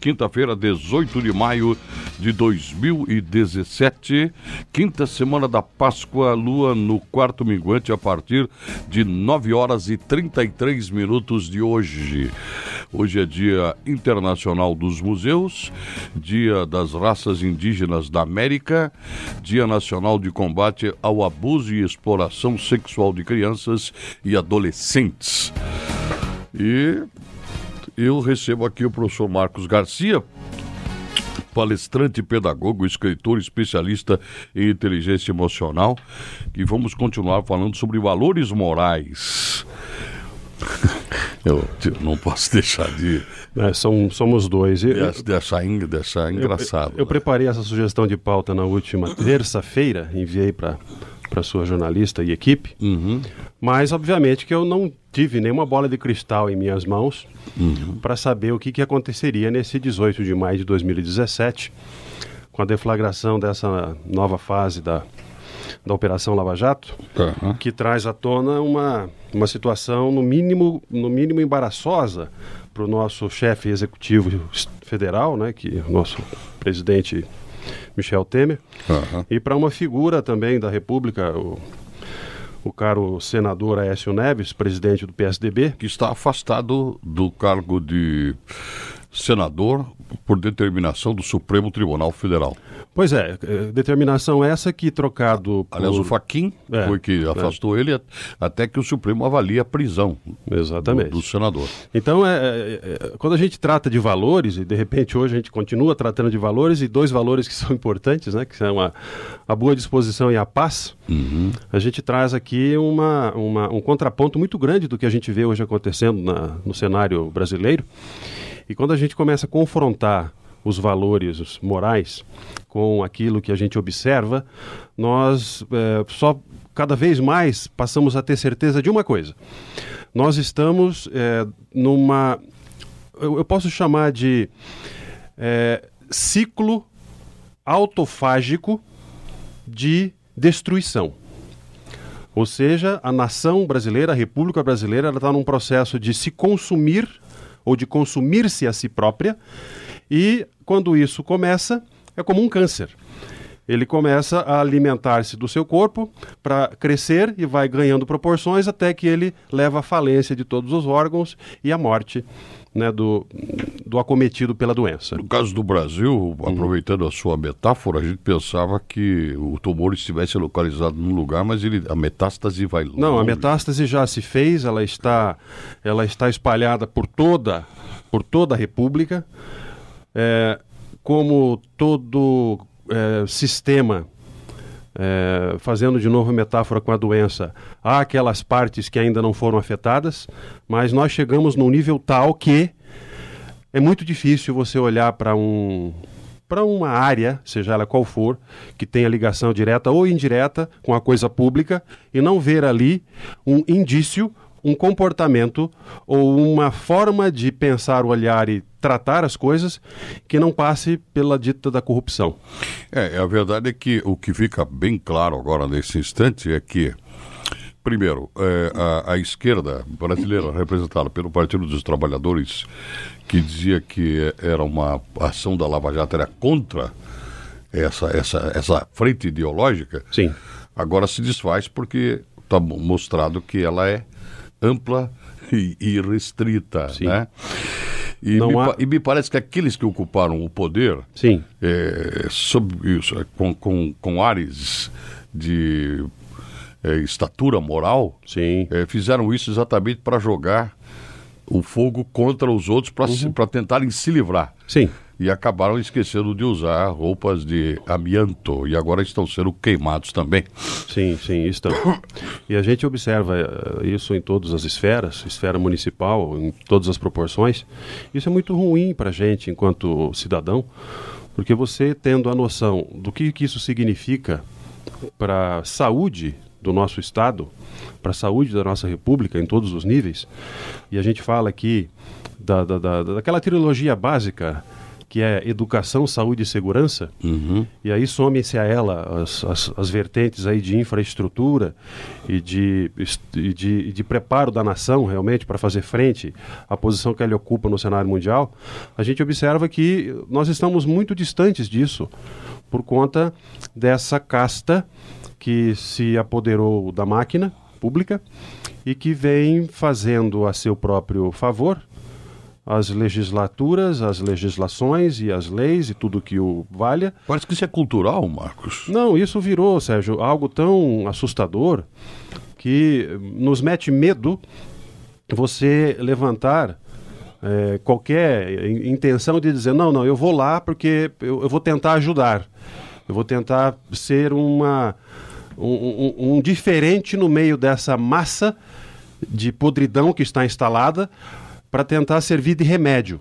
quinta-feira, 18 de maio de 2017, quinta semana da Páscoa, lua no quarto minguante a partir de 9 horas e 33 minutos de hoje. Hoje é Dia Internacional dos Museus, Dia das Raças Indígenas da América, Dia Nacional de Combate ao Abuso e Exploração Sexual de Crianças e Adolescentes. E eu recebo aqui o professor Marcos Garcia, palestrante, pedagogo, escritor, especialista em inteligência emocional, e vamos continuar falando sobre valores morais. Eu não posso deixar de. É, são, somos dois. Eu, deixar, engraçado. Eu, eu, eu, preparei essa sugestão de pauta na última terça-feira, enviei para para sua jornalista e equipe, uhum. mas obviamente que eu não tive nenhuma bola de cristal em minhas mãos uhum. para saber o que, que aconteceria nesse 18 de maio de 2017, com a deflagração dessa nova fase da, da Operação Lava Jato, uhum. que traz à tona uma, uma situação, no mínimo, no mínimo embaraçosa para o nosso chefe executivo federal, né, que é o nosso presidente Michel Temer, uhum. e para uma figura também da República, o, o caro senador Aécio Neves, presidente do PSDB. Que está afastado do cargo de senador por determinação do Supremo Tribunal Federal. Pois é, é determinação essa que trocado. Aliás, o Faquim é, foi que é. afastou é. ele até que o Supremo avalie a prisão Exatamente. Do, do senador. Então, é, é, é, quando a gente trata de valores, e de repente hoje a gente continua tratando de valores, e dois valores que são importantes, né, que são a, a boa disposição e a paz, uhum. a gente traz aqui uma, uma, um contraponto muito grande do que a gente vê hoje acontecendo na, no cenário brasileiro. E quando a gente começa a confrontar os valores morais com aquilo que a gente observa, nós é, só cada vez mais passamos a ter certeza de uma coisa. Nós estamos é, numa. Eu, eu, posso chamar de é, ciclo autofágico de destruição. Ou seja, a nação brasileira, a República Brasileira, ela está num processo de se consumir ou de consumir-se a si própria, e quando isso começa, é como um câncer. Ele começa a alimentar-se do seu corpo para crescer e vai ganhando proporções até que ele leva à falência de todos os órgãos e à morte né, do, do acometido pela doença. No caso do Brasil, aproveitando a sua metáfora, a gente pensava que o tumor estivesse localizado num lugar, mas ele, a metástase vai longe. Não, a metástase já se fez, ela está, ela está espalhada por toda, por toda a República. É, como todo é, sistema é, fazendo de novo metáfora com a doença, há aquelas partes que ainda não foram afetadas, mas nós chegamos num nível tal que é muito difícil você olhar para um para uma área, seja ela qual for, que tenha ligação direta ou indireta com a coisa pública e não ver ali um indício um comportamento ou uma forma de pensar, olhar e tratar as coisas que não passe pela dita da corrupção. É, a verdade é que o que fica bem claro agora nesse instante é que Primeiro, é, a, a, esquerda brasileira, representada pelo Partido dos Trabalhadores, que dizia que era uma ação da Lava Jato, era contra essa, essa, essa frente ideológica, Sim. agora se desfaz porque está mostrado que ela é ampla e, e restrita, Sim. né? E me, há... e me, parece que aqueles que ocuparam o poder, Sim. É, sob isso, é, com, com, com ares de é, estatura moral. É, fizeram isso exatamente para jogar o fogo contra os outros para uhum. tentarem se livrar. Sim e acabaram esquecendo de usar roupas de amianto e agora estão sendo queimados também. Sim, sim, estão. E a gente observa eh, isso em todas as esferas, esfera municipal, em todas as proporções. Isso é muito ruim para a gente enquanto cidadão, porque você tendo a noção do que, que isso significa para a saúde do nosso Estado, para a saúde da nossa República em todos os níveis, e a gente fala aqui da, da, da, daquela trilogia básica que é educação, saúde e segurança, Uhum. e aí some-se a ela as, as, as vertentes aí de infraestrutura e de, e de, e de preparo da nação realmente para fazer frente à posição que ele ocupa no cenário mundial, a gente observa que nós estamos muito distantes disso por conta dessa casta que se apoderou da máquina pública e que vem fazendo a seu próprio favor as legislaturas, as legislações e as leis e tudo que o valha. Parece que isso é cultural, Marcos. Não, isso virou, Sérgio, algo tão assustador que nos mete medo você levantar é, qualquer in- intenção de dizer, não, não, eu vou lá porque eu, eu vou tentar ajudar. Eu vou tentar ser uma, um, um- um diferente no meio dessa massa de podridão que está instalada para tentar servir de remédio.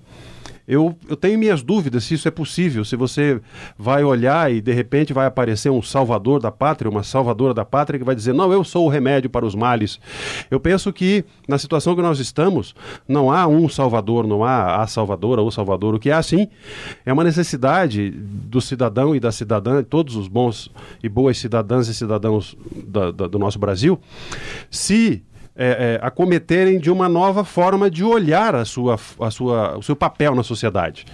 Eu, eu tenho minhas dúvidas se isso é possível, se você vai olhar e de repente vai aparecer um salvador da pátria, uma salvadora da pátria que vai dizer, não, eu sou o remédio para os males. Eu penso que na situação que nós estamos, não há um salvador, não há a salvadora ou salvador. O que há sim é uma necessidade do cidadão e da cidadã, todos os bons e boas cidadãs e cidadãos da- da- do nosso Brasil, se é, é, acometerem de uma nova forma de olhar a sua, a sua, o seu papel na sociedade.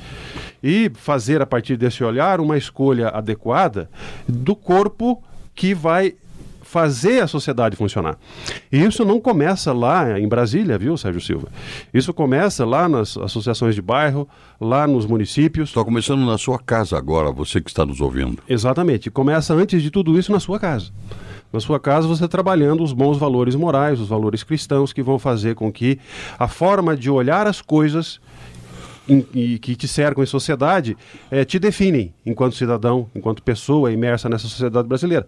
E fazer, a partir desse olhar, uma escolha adequada do corpo que vai fazer a sociedade funcionar. E isso não começa lá em Brasília, viu, Sérgio Silva? Isso começa lá nas associações de bairro, lá nos municípios. Está começando na sua casa agora, você que está nos ouvindo. Exatamente. Começa antes de tudo isso na sua casa. Na sua casa, você trabalhando os bons valores morais, os valores cristãos que vão fazer com que a forma de olhar as coisas em- e que te cercam em sociedade eh, te definem enquanto cidadão, enquanto pessoa imersa nessa sociedade brasileira.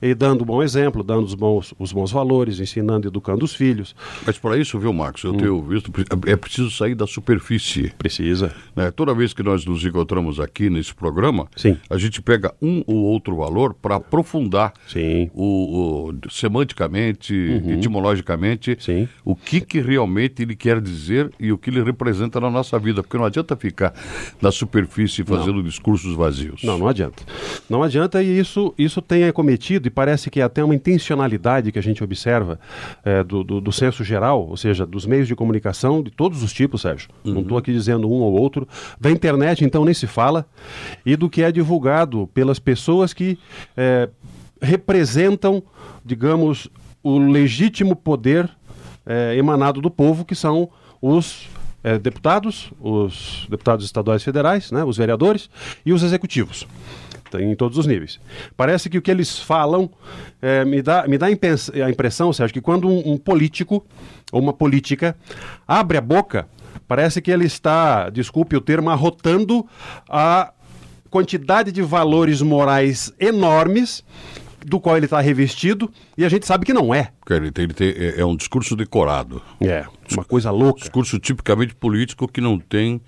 E dando um bom exemplo, dando os bons, os bons valores, ensinando educando os filhos. Mas para isso, viu, Marcos, eu tenho visto, é preciso sair da superfície. Precisa. né? Toda vez que nós nos encontramos aqui nesse programa, Sim. a gente pega um ou outro valor para aprofundar Sim. o, o- semanticamente, etimologicamente, Sim. o que, que realmente ele quer dizer e o que ele representa na nossa vida. Porque não adianta ficar na superfície fazendo discursos vazios. Não, não adianta. Não adianta e isso, isso tem acometido e parece que é até uma intencionalidade que a gente observa eh, do, do, do senso geral, ou seja, dos meios de comunicação de todos os tipos, Sérgio. Não estou aqui dizendo um ou outro. Da internet, então, nem se fala. E do que é divulgado pelas pessoas que eh, representam, digamos, o legítimo poder eh, emanado do povo, que são os eh, deputados, os deputados estaduais federais, né, os vereadores e os executivos. Em todos os níveis. Parece que o que eles falam eh, me dá, me dá a impressão, Sérgio, que quando um, um político ou uma política abre a boca, parece que ele está, desculpe o termo, arrotando a quantidade de valores morais enormes do qual ele está revestido e a gente sabe que não é. Ele tem, ele tem- é, é um discurso decorado. É, uma coisa louca. Discurso tipicamente político que não tem,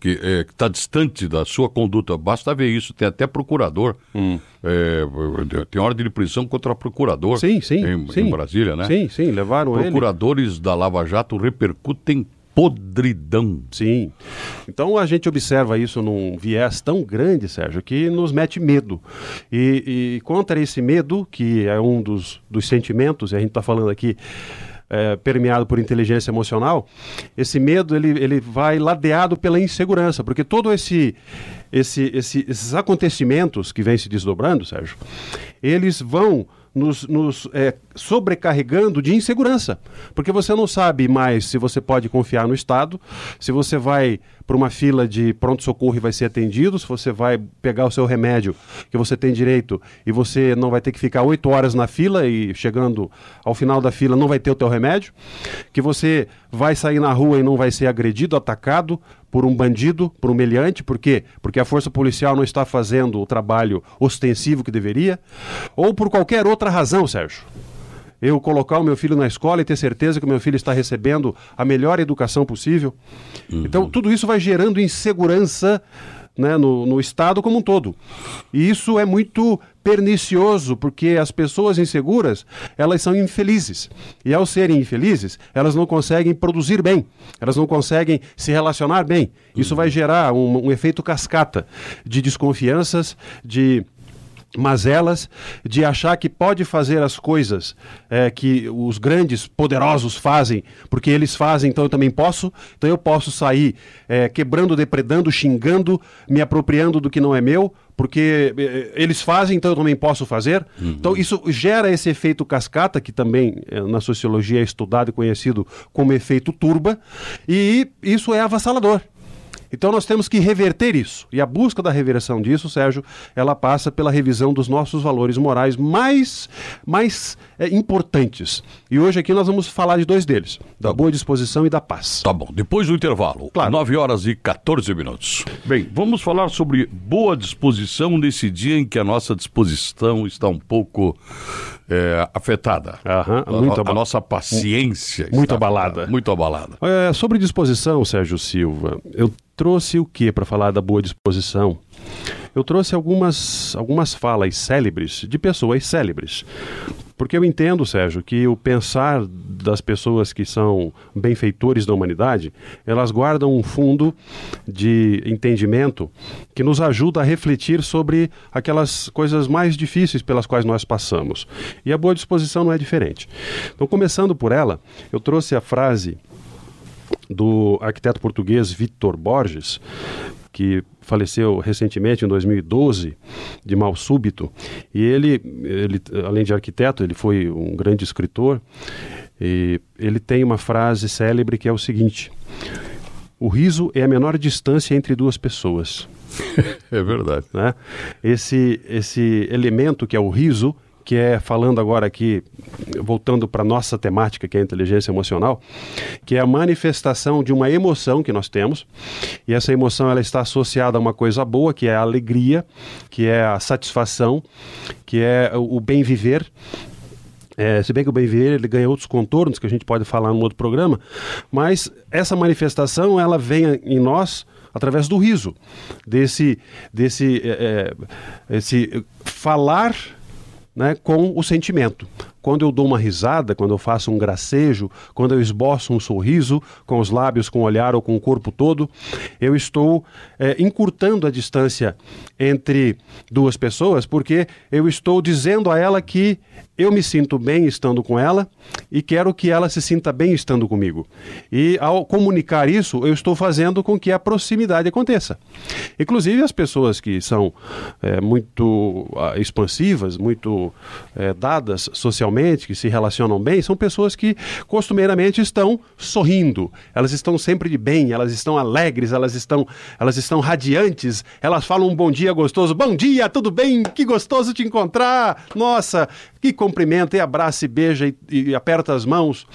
que está distante da sua conduta. Basta ver isso. Tem até procurador. É, tem ordem de prisão contra procurador. Sim, sim, Em, sim. em Brasília, né? Sim, sim, levaram ele. Procuradores da Lava Jato repercutem podridão. Sim. Então a gente observa isso num viés tão grande, Sérgio, que nos mete medo. E, e contra esse medo, que é um dos, dos sentimentos, e a gente está falando aqui é, permeado por inteligência emocional, esse medo ele, ele vai ladeado pela insegurança, porque todo esse, esse, esse- esses acontecimentos que vêm se desdobrando, Sérgio, eles vão nos, nos, é, sobrecarregando de insegurança, porque você não sabe mais se você pode confiar no Estado, se você vai para uma fila de pronto-socorro e vai ser atendido, se você vai pegar o seu remédio que você tem direito e você não vai ter que ficar oito horas na fila e chegando ao final da fila não vai ter o teu remédio, que você vai sair na rua e não vai ser agredido, atacado por um bandido, por um meliante, por quê? Porque a força policial não está fazendo o trabalho ostensivo que deveria, ou por qualquer outra razão, Sérgio eu colocar o meu filho na escola e ter certeza que o meu filho está recebendo a melhor educação possível. Então, tudo isso vai gerando insegurança né, no, no Estado como um todo. E isso é muito pernicioso, porque as pessoas inseguras, elas são infelizes. E ao serem infelizes, elas não conseguem produzir bem, elas não conseguem se relacionar bem. Isso vai gerar um, um efeito cascata de desconfianças, de mazelas de achar que pode fazer as coisas é, que os grandes poderosos fazem, porque eles fazem, então eu também posso. Então eu posso sair é, quebrando, depredando, xingando, me apropriando do que não é meu, porque é, eles fazem, então eu também posso fazer. Uhum. Então isso gera esse efeito cascata, que também na sociologia é estudado e conhecido como efeito turba, e isso é avassalador. Então nós temos que reverter isso. E a busca da reversão disso, Sérgio, ela passa pela revisão dos nossos valores morais mais, mais é, importantes. E hoje aqui nós vamos falar de dois deles: da boa disposição e da paz. Tá bom. Depois do intervalo, claro. 9 horas e 14 minutos. Bem, vamos falar sobre boa disposição nesse dia em que a nossa disposição está um pouco é, afetada. Uhum, muito a, a, nossa paciência. Muito abalada. Muito abalada. É, sobre disposição, Sérgio Silva, eu trouxe o que para falar da boa disposição? Eu trouxe algumas, algumas falas célebres de pessoas célebres. Porque eu entendo, Sérgio, que o pensar das pessoas que são benfeitores da humanidade, elas guardam um fundo de entendimento que nos ajuda a refletir sobre aquelas coisas mais difíceis pelas quais nós passamos. E a boa disposição não é diferente. Então, começando por ela, eu trouxe a frase do arquiteto português Victor Borges, que faleceu recentemente, em 2012, de mal súbito. E ele, ele, além de arquiteto, ele foi um grande escritor. E ele tem uma frase célebre que é o seguinte: O riso é a menor distância entre duas pessoas. é verdade. Né? Esse, esse elemento que é o riso que é falando agora aqui, voltando para nossa temática, que é a inteligência emocional, que é a manifestação de uma emoção que nós temos, e essa emoção ela está associada a uma coisa boa, que é a alegria, que é a satisfação, que é o bem viver, é, se bem que o bem viver ele ganha outros contornos que a gente pode falar num outro programa, mas essa manifestação ela vem em nós através do riso, desse, desse é, é esse falar né, com o sentimento. Quando eu dou uma risada, quando eu faço um gracejo, quando eu esboço um sorriso com os lábios, com o olhar ou com o corpo todo, eu estou é, encurtando a distância entre duas pessoas, porque eu estou dizendo a ela que eu me sinto bem estando com ela e quero que ela se sinta bem estando comigo. E ao comunicar isso, eu estou fazendo com que a proximidade aconteça. Inclusive, as pessoas que são é, muito uh, expansivas, muito é, dadas socialmente, que se relacionam bem, são pessoas que costumeiramente estão sorrindo, elas estão sempre de bem, elas estão alegres, elas estão, elas estão radiantes, elas falam um bom dia gostoso. Bom dia, tudo bem? Que gostoso te encontrar! Nossa, que cumprimenta e abraça e beija e, e aperta as mãos.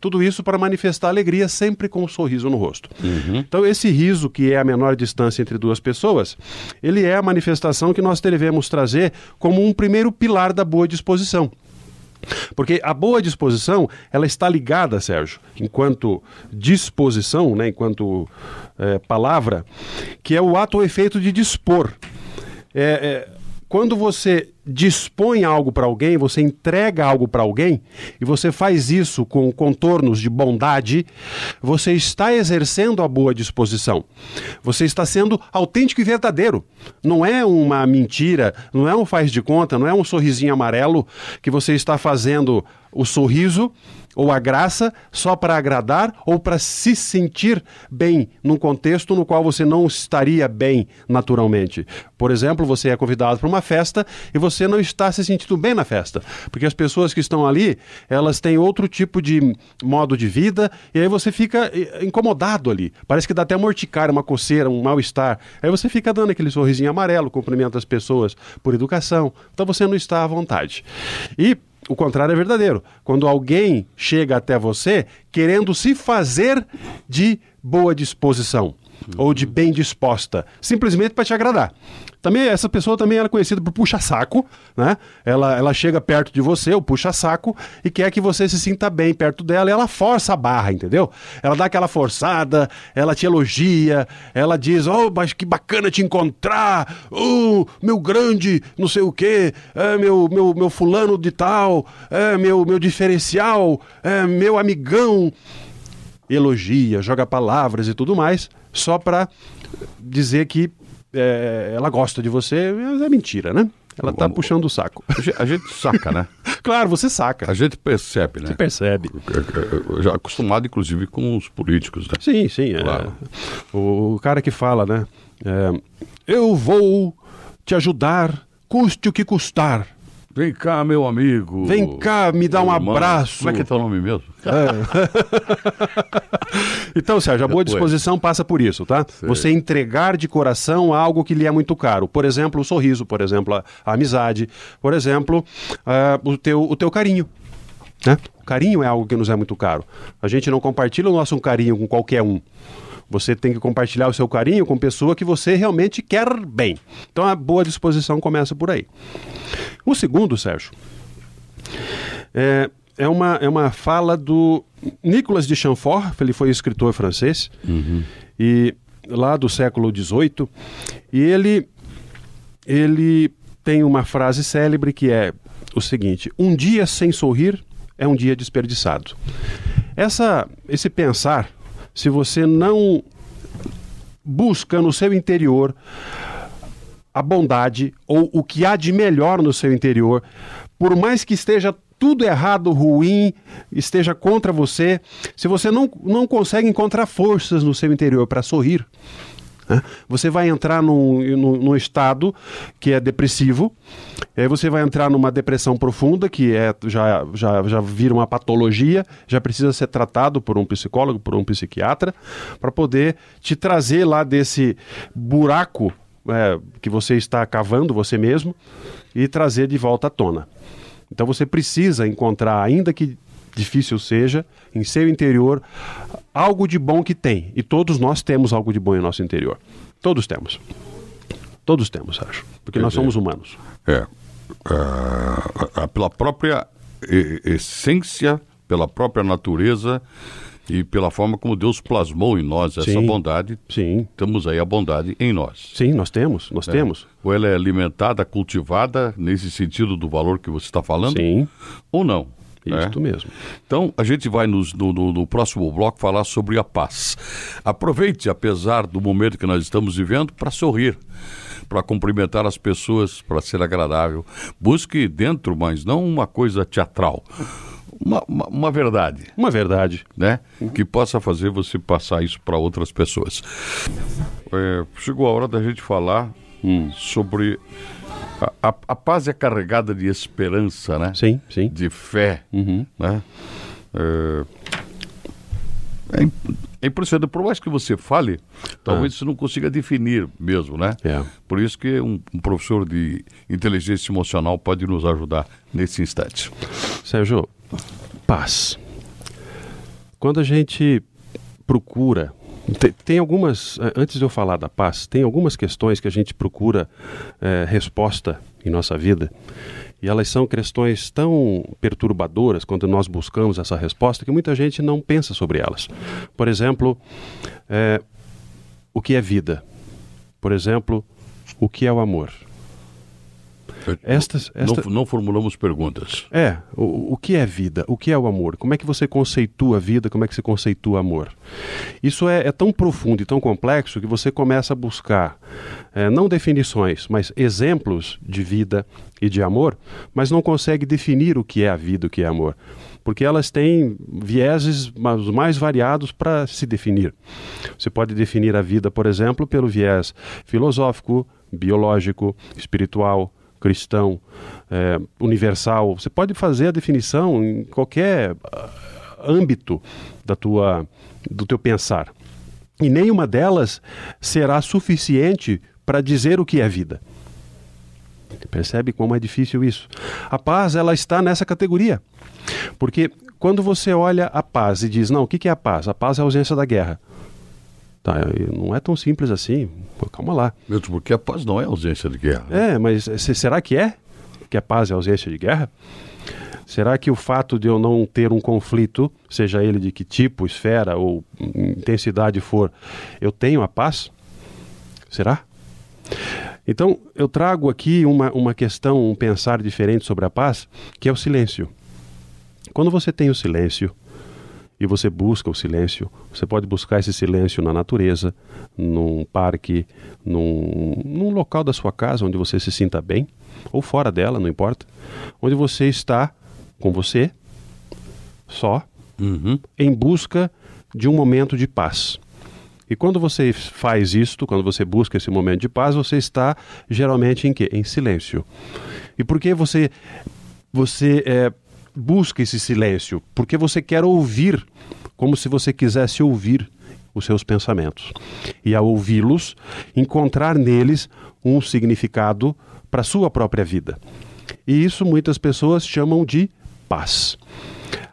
Tudo isso para manifestar alegria sempre com um sorriso no rosto. Uhum. Então, esse riso, que é a menor distância entre duas pessoas, ele é a manifestação que nós devemos trazer como um primeiro pilar da boa disposição. Porque a boa disposição, ela está ligada, Sérgio, enquanto disposição, né, enquanto é, palavra, que é o ato ou efeito de dispor. É, é, quando você dispõe algo para alguém, você entrega algo para alguém, e você faz isso com contornos de bondade, você está exercendo a boa disposição. Você está sendo autêntico e verdadeiro. Não é uma mentira, não é um faz de conta, não é um sorrisinho amarelo que você está fazendo o sorriso ou a graça só para agradar ou para se sentir bem num contexto no qual você não estaria bem naturalmente. Por exemplo, você é convidado para uma festa e você não está se sentindo bem na festa, porque as pessoas que estão ali, elas têm outro tipo de modo de vida e aí você fica eh, incomodado ali. Parece que dá até uma uma coceira, um mal-estar. Aí você fica dando aquele sorrisinho amarelo, cumprimenta as pessoas por educação. Então você não está à vontade. E o contrário é verdadeiro. Quando alguém chega até você querendo se fazer de boa disposição. Ou de bem disposta, simplesmente para te agradar. Também essa pessoa também era conhecida por puxa-saco, né? Ela, ela chega perto de você, o puxa-saco, e quer que você se sinta bem perto dela, e ela força a barra, entendeu? Ela dá aquela forçada, ela te elogia, ela diz: "Oh, mas que bacana te encontrar! Oh, meu grande, não sei o quê, é meu meu meu fulano de tal, é meu meu diferencial, é meu amigão" elogia, joga palavras e tudo mais, só para dizer que é, ela gosta de você, mas é mentira, né? Ela tá puxando o saco. A gente saca, né? claro, você saca. A gente percebe, né? Você percebe. Já acostumado, inclusive, com os políticos, né? Sim, sim. Claro. É. O, cara que fala, né? É, eu vou te ajudar, custe o que custar. Vem cá, meu amigo. Vem cá, me dá um irmão. abraço. Como é que é teu nome mesmo? É. então, Sérgio, a boa disposição passa por isso, tá? Sim. Você entregar de coração algo que lhe é muito caro. Por exemplo, o sorriso, por exemplo, a, a amizade, por exemplo, uh, o, teu, o teu carinho. Né? O carinho é algo que nos é muito caro. A gente não compartilha o nosso carinho com qualquer um. Você tem que compartilhar o seu carinho com pessoa que você realmente quer bem. Então a boa disposição começa por aí. O segundo, Sérgio, é, é, uma, é uma fala do Nicolas de Chamfort, ele foi escritor francês, uhum. e lá do século XVIII, e ele, ele tem uma frase célebre que é o seguinte: um dia sem sorrir é um dia desperdiçado. Essa, esse pensar se você não busca no seu interior a bondade ou o que há de melhor no seu interior, por mais que esteja tudo errado, ruim, esteja contra você, se você não, não consegue encontrar forças no seu interior para sorrir, né? Você vai entrar num, num, num, estado que é depressivo, aí você vai entrar numa depressão profunda, que é, já, já, já vira uma patologia, já precisa ser tratado por um psicólogo, por um psiquiatra, para poder te trazer lá desse buraco é, que você está cavando, você mesmo, e trazer de volta à tona. Então você precisa encontrar, ainda que difícil seja, em seu interior, algo de bom que tem. E todos nós temos algo de bom em nosso interior. Todos temos. Todos temos, acho. Porque Quer nós dizer, somos humanos. É. Uh, pela própria essência, pela própria natureza e pela forma como Deus plasmou em nós essa sim, bondade. Sim. Temos aí a bondade em nós. Sim, nós temos, nós é. temos. Ou ela é alimentada, cultivada, nesse sentido do valor que você está falando? Sim. Ou não? Isso né? mesmo. Então, a gente vai nos, no, no, no, próximo bloco falar sobre a paz. Aproveite, apesar do momento que nós estamos vivendo, para sorrir, para cumprimentar as pessoas, para ser agradável. Busque dentro, mas não uma coisa teatral. Uma, uma, uma verdade. Uma verdade. Né? Que possa fazer você passar isso para outras pessoas. É, chegou a hora da gente falar hum. sobre a, a, a, paz é carregada de esperança, né? Sim, sim. De fé, uhum. né? É, é, é, impressionante. Por mais que você fale, talvez ah. você não consiga definir mesmo, né? É. Por isso que um, um, professor de inteligência emocional pode nos ajudar nesse instante. Sérgio, paz. Quando a gente procura tem, tem, algumas, eh, antes de eu falar da paz, tem algumas questões que a gente procura é, resposta em nossa vida e elas são questões tão perturbadoras quando nós buscamos essa resposta que muita gente não pensa sobre elas. Por exemplo, é, o que é vida? Por exemplo, o que é o amor? Estas, esta... não, não, formulamos perguntas. É, o, o que é vida? O que é o amor? Como é que você conceitua a vida? Como é que você conceitua amor? Isso é, é tão profundo e tão complexo que você começa a buscar é, não definições, mas exemplos de vida e de amor, mas não consegue definir o que é a vida, o que é amor porque elas têm vieses os mais variados para se definir. Você pode definir a vida, por exemplo, pelo viés filosófico, biológico, espiritual, cristão, é, universal. Você pode fazer a definição em qualquer ah, âmbito da tua, do teu pensar. E nenhuma delas será suficiente para dizer o que é vida. Percebe como é difícil isso? A paz, ela está nessa categoria. Porque quando você olha a paz e diz, não, o que é a paz? A paz é a ausência da guerra. Tá, não é tão simples assim. Pô, calma lá. Mesmo porque a paz não é ausência de guerra. É, mas será que é? Que a paz é ausência de guerra? Será que o fato de eu não ter um conflito, seja ele de que tipo, esfera ou intensidade for, eu tenho a paz? Será? Então, eu trago aqui uma, uma questão, um pensar diferente sobre a paz, que é o silêncio. Quando você tem o silêncio, e você busca o silêncio. Você pode buscar esse silêncio na natureza, num parque, num, num local da sua casa onde você se sinta bem, ou fora dela, não importa. Onde você está com você, só, Uhum. em busca de um momento de paz. E quando você faz isto, quando você busca esse momento de paz, você está geralmente em quê? Em silêncio. E por que você você é, busca esse silêncio? Porque você quer ouvir, como se você quisesse ouvir os seus pensamentos. E ao ouvi-los, encontrar neles um significado para a sua própria vida. E isso muitas pessoas chamam de paz.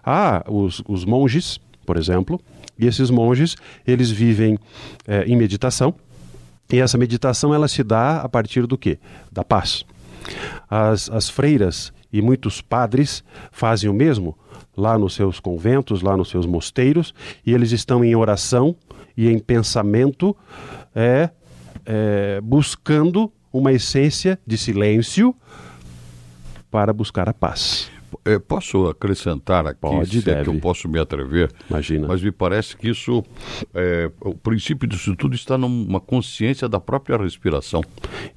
Há os, os monges, por exemplo, e esses monges, eles vivem eh, em meditação, e essa meditação ela se dá a partir do quê? Da paz. As, as freiras e muitos padres fazem o mesmo lá nos seus conventos, lá nos seus mosteiros, e eles estão em oração e em pensamento, é, é, buscando uma essência de silêncio para buscar a paz. É, posso acrescentar aqui, Pode, se é que deve. eu posso me atrever, Imagina. mas me parece que isso, é, o princípio disso tudo está numa consciência da própria respiração.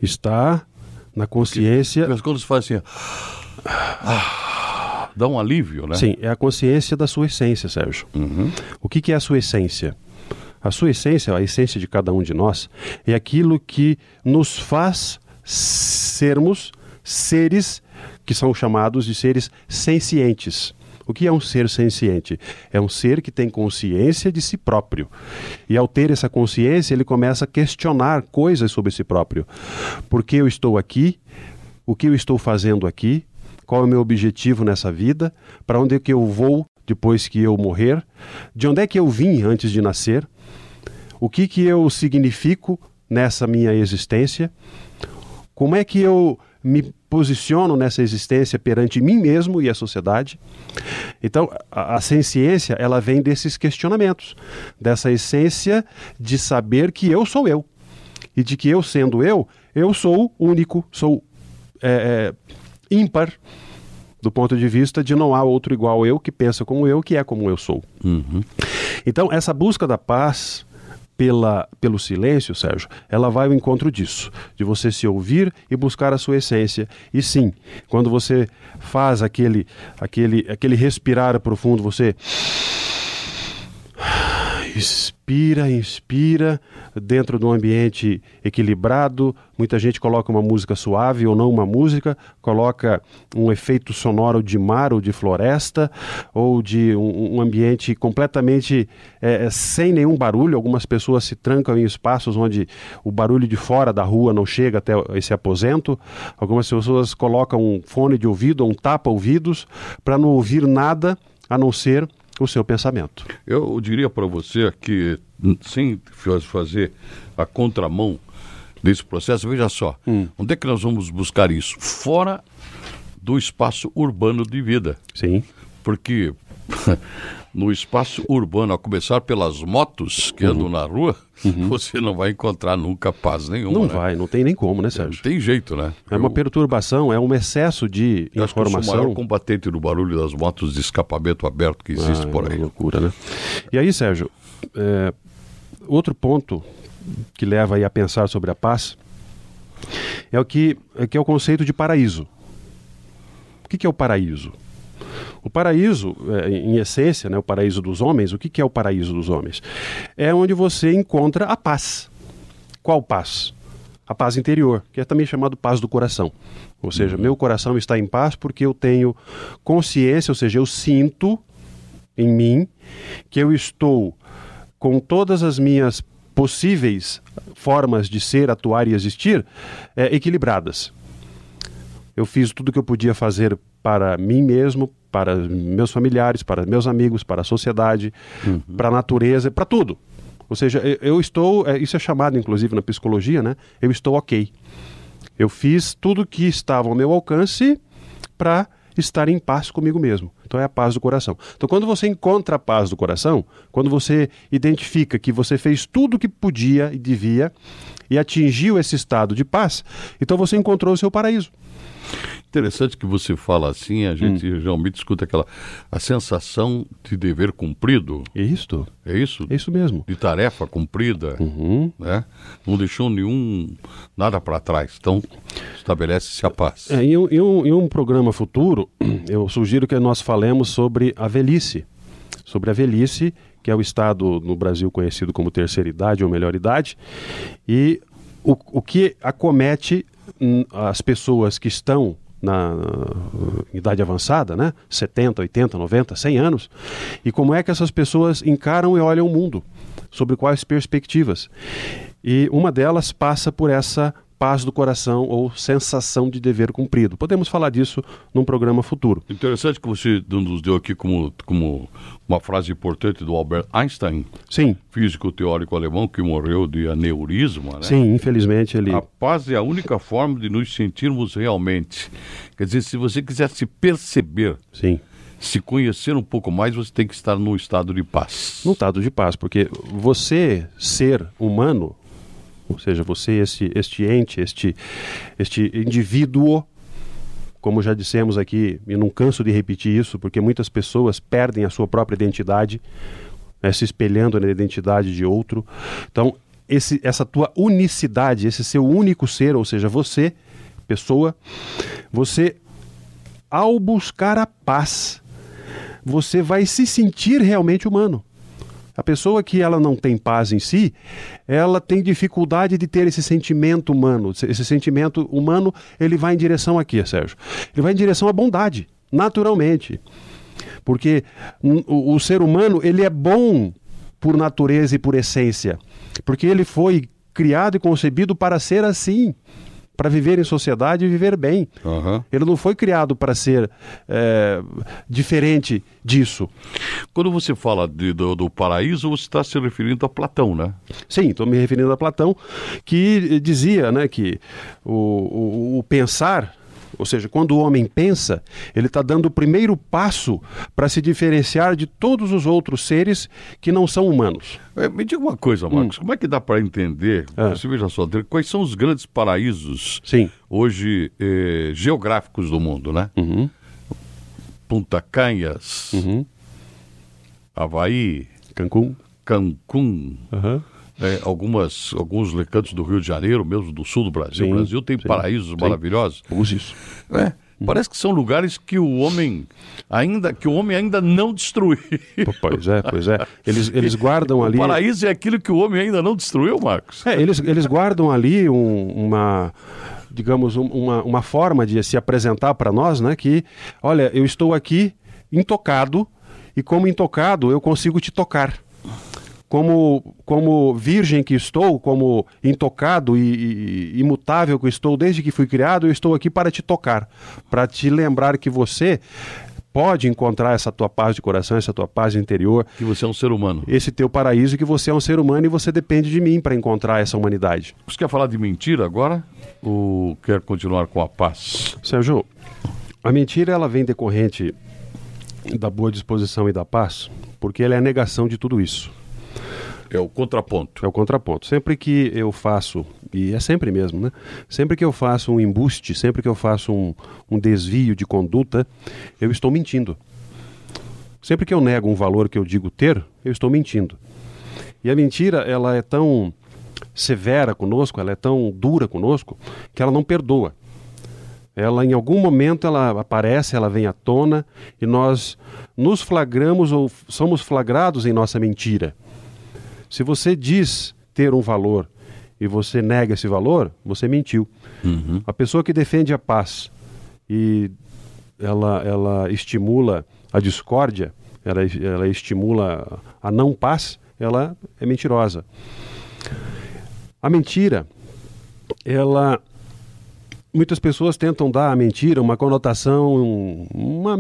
Está na consciência. Porque quando você faz assim, ah, dá um alívio, né? Sim, é a consciência da sua essência, Sérgio. Uhum. O que, que é a sua essência? A sua essência, a essência de cada um de nós, é aquilo que nos faz sermos seres que são chamados de seres sencientes. O que é um ser senciente? É um ser que tem consciência de si próprio. E ao ter essa consciência, ele começa a questionar coisas sobre si próprio. Por que eu estou aqui? O que eu estou fazendo aqui? Qual é o meu objetivo nessa vida? Para onde é que eu vou depois que eu morrer? De onde é que eu vim antes de nascer? O que que eu significo nessa minha existência? Como é que eu me posiciono nessa existência perante mim mesmo e a sociedade? Então, a, a ciência, ela vem desses questionamentos, dessa essência de saber que eu sou eu. E de que eu sendo eu, eu sou único, sou é, é, ímpar, do ponto de vista de não há outro igual eu que pensa como eu, que é como eu sou. Uhum. Então, essa busca da paz pela, pelo silêncio, Sérgio, ela vai ao encontro disso, de você se ouvir e buscar a sua essência. E sim, quando você faz aquele, aquele, aquele respirar profundo, você expira, inspira dentro de um ambiente equilibrado. Muita gente coloca uma música suave ou não uma música, coloca um efeito sonoro de mar ou de floresta ou de um, um ambiente completamente é, sem nenhum barulho. Algumas pessoas se trancam em espaços onde o barulho de fora da rua não chega até esse aposento. Algumas pessoas colocam um fone de ouvido ou um tapa-ouvidos para não ouvir nada a não ser o seu pensamento. Eu diria para você que, sem fazer a contramão desse processo, veja só, Hum. onde é que nós vamos buscar isso? Fora do espaço urbano de vida. Sim. Porque no espaço urbano, a começar pelas motos que andam na rua, você não vai encontrar nunca paz nenhuma. Uhum. Não né? vai, não tem nem como, né, Não Sérgio? tem jeito, né? É uma Eu- perturbação, é um excesso de eu acho que eu o maior informação. combatente do barulho das motos de escapamento aberto que existe Ah, por é aí. uma loucura, né? E aí, Sérgio, é, outro ponto que leva aí a pensar sobre a paz é o que é, que é o conceito de paraíso. O que, que é o paraíso? O paraíso, é, em essência, né, o paraíso dos homens, o que, que é o paraíso dos homens? É onde você encontra a paz. Qual paz? A paz interior, que é também chamado paz do coração. Ou seja, meu coração está em paz porque eu tenho consciência, ou seja, eu sinto em mim que eu estou com todas as minhas possíveis formas de ser, atuar e existir é, equilibradas. Eu fiz tudo o que eu podia fazer para mim mesmo, para meus familiares, para meus amigos, para a sociedade, para a natureza, para tudo. Ou seja, eu, estou, é, isso é chamado inclusive na psicologia, né? Eu estou ok. Eu fiz tudo que estava ao meu alcance para estar em paz comigo mesmo. Então é a paz do coração. Então quando você encontra a paz do coração, quando você identifica que você fez tudo o que podia e devia e atingiu esse estado de paz, então você encontrou o seu paraíso. Interessante que você fala assim, a gente hum. geralmente escuta aquela a sensação de dever cumprido. É isso. É isso? É isso mesmo. De tarefa cumprida, uhum. né? Não deixou nenhum nada para trás. Então estabelece-se a paz. É, em, um, em, um, em um programa futuro, eu sugiro que nós falemos sobre a velhice, sobre a velhice que é o estado no Brasil conhecido como terceira idade ou melhor idade, e o, o que acomete as pessoas que estão na, idade avançada, né? 70, 80, 90, 100 anos, e como é que essas pessoas encaram e olham o mundo, sobre quais perspectivas. E uma delas passa por essa paz do coração ou sensação de dever cumprido. Podemos falar disso num programa futuro. Interessante que você nos deu aqui como, como uma frase importante do Albert Einstein. Sim. Físico teórico alemão que morreu de aneurisma, né? Sim, infelizmente ele... A paz é a única forma de nos sentirmos realmente. Quer dizer, se você quiser se perceber... Sim se conhecer um pouco mais, você tem que estar num estado de paz. Num estado de paz, porque você, ser humano, ou seja, você, este, este ente, este, este indivíduo, como já dissemos aqui, e não canso de repetir isso, porque muitas pessoas perdem a sua própria identidade, né, se espelhando na identidade de outro. Então, esse, essa tua unicidade, esse seu único ser, ou seja, você, pessoa, você, ao buscar a paz, você vai se sentir realmente humano. A pessoa que ela não tem paz em si, ela tem dificuldade de ter esse sentimento humano. Esse sentimento humano, ele vai em direção aqui, Sérgio. Ele vai em direção à bondade, naturalmente. Porque o, o ser humano, ele é bom por natureza e por essência. Porque ele foi criado e concebido para ser assim para viver em sociedade e viver bem. Uhum. Ele não foi criado para ser é, diferente disso. Quando você fala de, do, do, paraíso, você está se referindo a Platão, né? Sim, estou me referindo a Platão, que dizia né, que o, o, o pensar ou seja, quando o homem pensa, ele está dando o primeiro passo para se diferenciar de todos os outros seres que não são humanos. É, me diga uma coisa, Marcos, hum. como é que dá para entender, ah. você veja só, quais são os grandes paraísos Sim. hoje eh, geográficos do mundo, né? Uhum. Punta Canhas, uhum. Havaí, Cancún, Cancún, uhum é, algumas, alguns recantos do Rio de Janeiro, mesmo do sul do Brasil. Sim, o Brasil tem sim, paraísos sim. maravilhosos. Use isso. É, Parece que são lugares que o homem ainda que o homem ainda não destruiu. Pois é, pois é. Eles, eles guardam ali. O paraíso é aquilo que o homem ainda não destruiu, Marcos. É, eles, eles guardam ali um, uma digamos uma, uma forma de se apresentar para nós, né? Que olha, eu estou aqui intocado e como intocado eu consigo te tocar como, como virgem que estou, como intocado e, e, imutável que estou desde que fui criado, eu estou aqui para te tocar, para te lembrar que você pode encontrar essa tua paz de coração, essa tua paz interior. Que você é um ser humano. Esse teu paraíso, que você é um ser humano e você depende de mim para encontrar essa humanidade. Você quer falar de mentira agora? Ou quer continuar com a paz? Sérgio, a mentira ela vem decorrente da boa disposição e da paz, porque ela é a negação de tudo isso. É o contraponto. É o contraponto. Sempre que eu faço, e é sempre mesmo, né? Sempre que eu faço um embuste, sempre que eu faço um, um desvio de conduta, eu estou mentindo. Sempre que eu nego um valor que eu digo ter, eu estou mentindo. E a mentira, ela é tão severa conosco, ela é tão dura conosco, que ela não perdoa. Ela, em algum momento, ela aparece, ela vem à tona e nós nos flagramos ou somos flagrados em nossa mentira. Se você diz ter um valor e você nega esse valor, você mentiu. Uhum. A pessoa que defende a paz e ela, ela estimula a discórdia, ela, ela estimula a não paz, ela é mentirosa. A mentira, ela muitas pessoas tentam dar à mentira uma conotação, uma,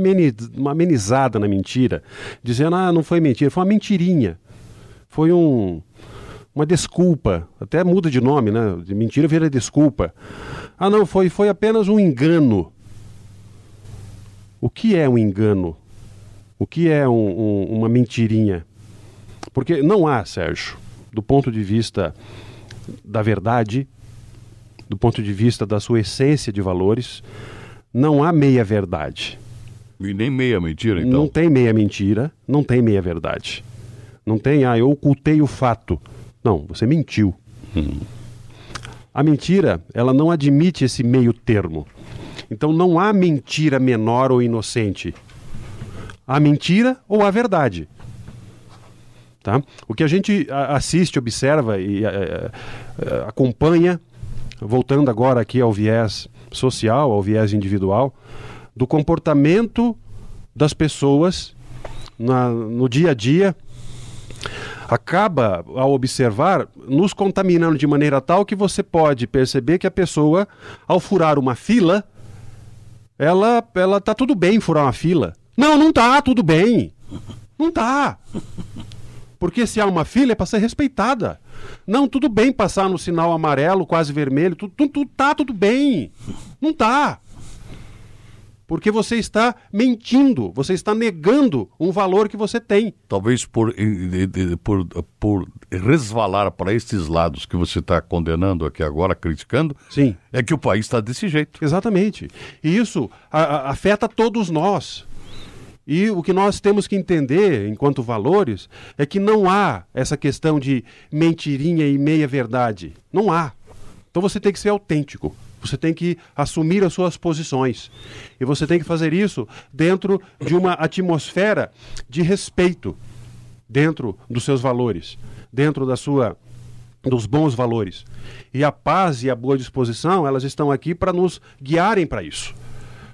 amenizada na mentira, dizendo, ah, não foi mentira, foi uma mentirinha. Foi um, uma desculpa, até muda de nome, né? De mentira vira desculpa. Ah, não, foi, foi apenas um engano. O que é um engano? O que é um, um, uma mentirinha? Porque não há, Sérgio, do ponto de vista da verdade, do ponto de vista da sua essência de valores, não há meia verdade. E nem meia mentira, então? Não tem meia mentira, não tem meia verdade. Não tem, ah, eu ocultei o fato. Não, você mentiu. Hum. A mentira, ela não admite esse meio termo. Então não há mentira menor ou inocente. Há mentira ou a verdade. Tá? O que a gente assiste, observa e acompanha, voltando agora aqui ao viés social, ao viés individual, do comportamento das pessoas na, no dia a dia, acaba, ao observar, nos contaminando de maneira tal que você pode perceber que a pessoa, ao furar uma fila, ela, ela tá tudo bem furar uma fila. Não, não tá tudo bem. Não tá. Porque se há uma fila é para ser respeitada. Não, tudo bem passar no sinal amarelo, quase vermelho, tudo, tudo, tá tudo bem. Não tá porque você está mentindo, você está negando um valor que você tem. Talvez por, por, por resvalar para esses lados que você está condenando aqui agora, criticando, Sim. é que o país está desse jeito. Exatamente. E isso a, a, afeta todos nós. E o que nós temos que entender, enquanto valores, é que não há essa questão de mentirinha e meia-verdade. Não há. Então você tem que ser autêntico. Você tem que assumir as suas posições. E você tem que fazer isso dentro de uma atmosfera de respeito, dentro dos seus valores, dentro da sua dos bons valores. E a paz e a boa disposição, elas estão aqui para nos guiarem para isso.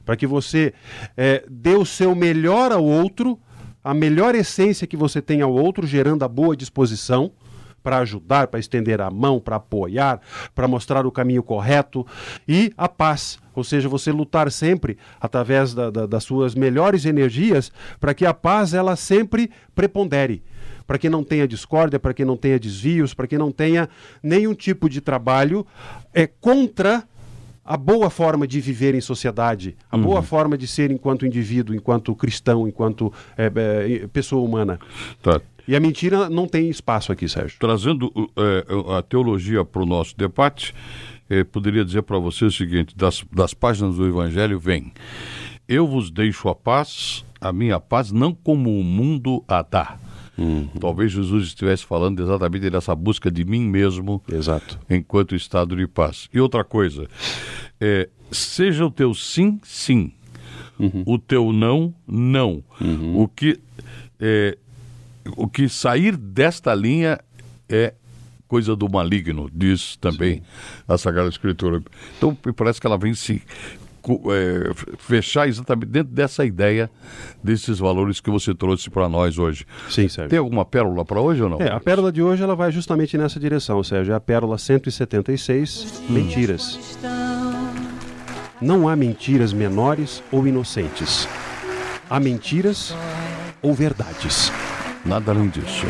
Para que você é, dê o seu melhor ao outro, a melhor essência que você tem ao outro, gerando a boa disposição para ajudar, para estender a mão, para apoiar, para mostrar o caminho correto e a paz. Ou seja, você lutar sempre através da, da, das suas melhores energias para que a paz ela sempre prepondere para que não tenha discórdia, para que não tenha desvios, para que não tenha nenhum tipo de trabalho é contra a boa forma de viver em sociedade, a uhum. boa forma de ser enquanto indivíduo, enquanto cristão, enquanto é, é, pessoa humana. Tá. E a mentira não tem espaço aqui, Sérgio. Trazendo é, a teologia para o nosso debate, é, poderia dizer para você o seguinte: das, das páginas do Evangelho vem. Eu vos deixo a paz, a minha paz, não como o mundo a dá. Uhum. Talvez Jesus estivesse falando exatamente dessa busca de mim mesmo Exato. enquanto estado de paz. E outra coisa, é, seja o teu sim, sim. Uhum. O teu não, não. Uhum. O que é, o que sair desta linha é coisa do maligno, diz também Sim. a Sagrada Escritura. Então, me parece que ela vem se é, fechar exatamente dentro dessa ideia desses valores que você trouxe para nós hoje. Sim, Sérgio. Tem alguma pérola para hoje ou não? É, a pérola de hoje ela vai justamente nessa direção, Sérgio. É a pérola 176, hum. mentiras. Não há mentiras menores ou inocentes. Há mentiras ou verdades. Nada além disso.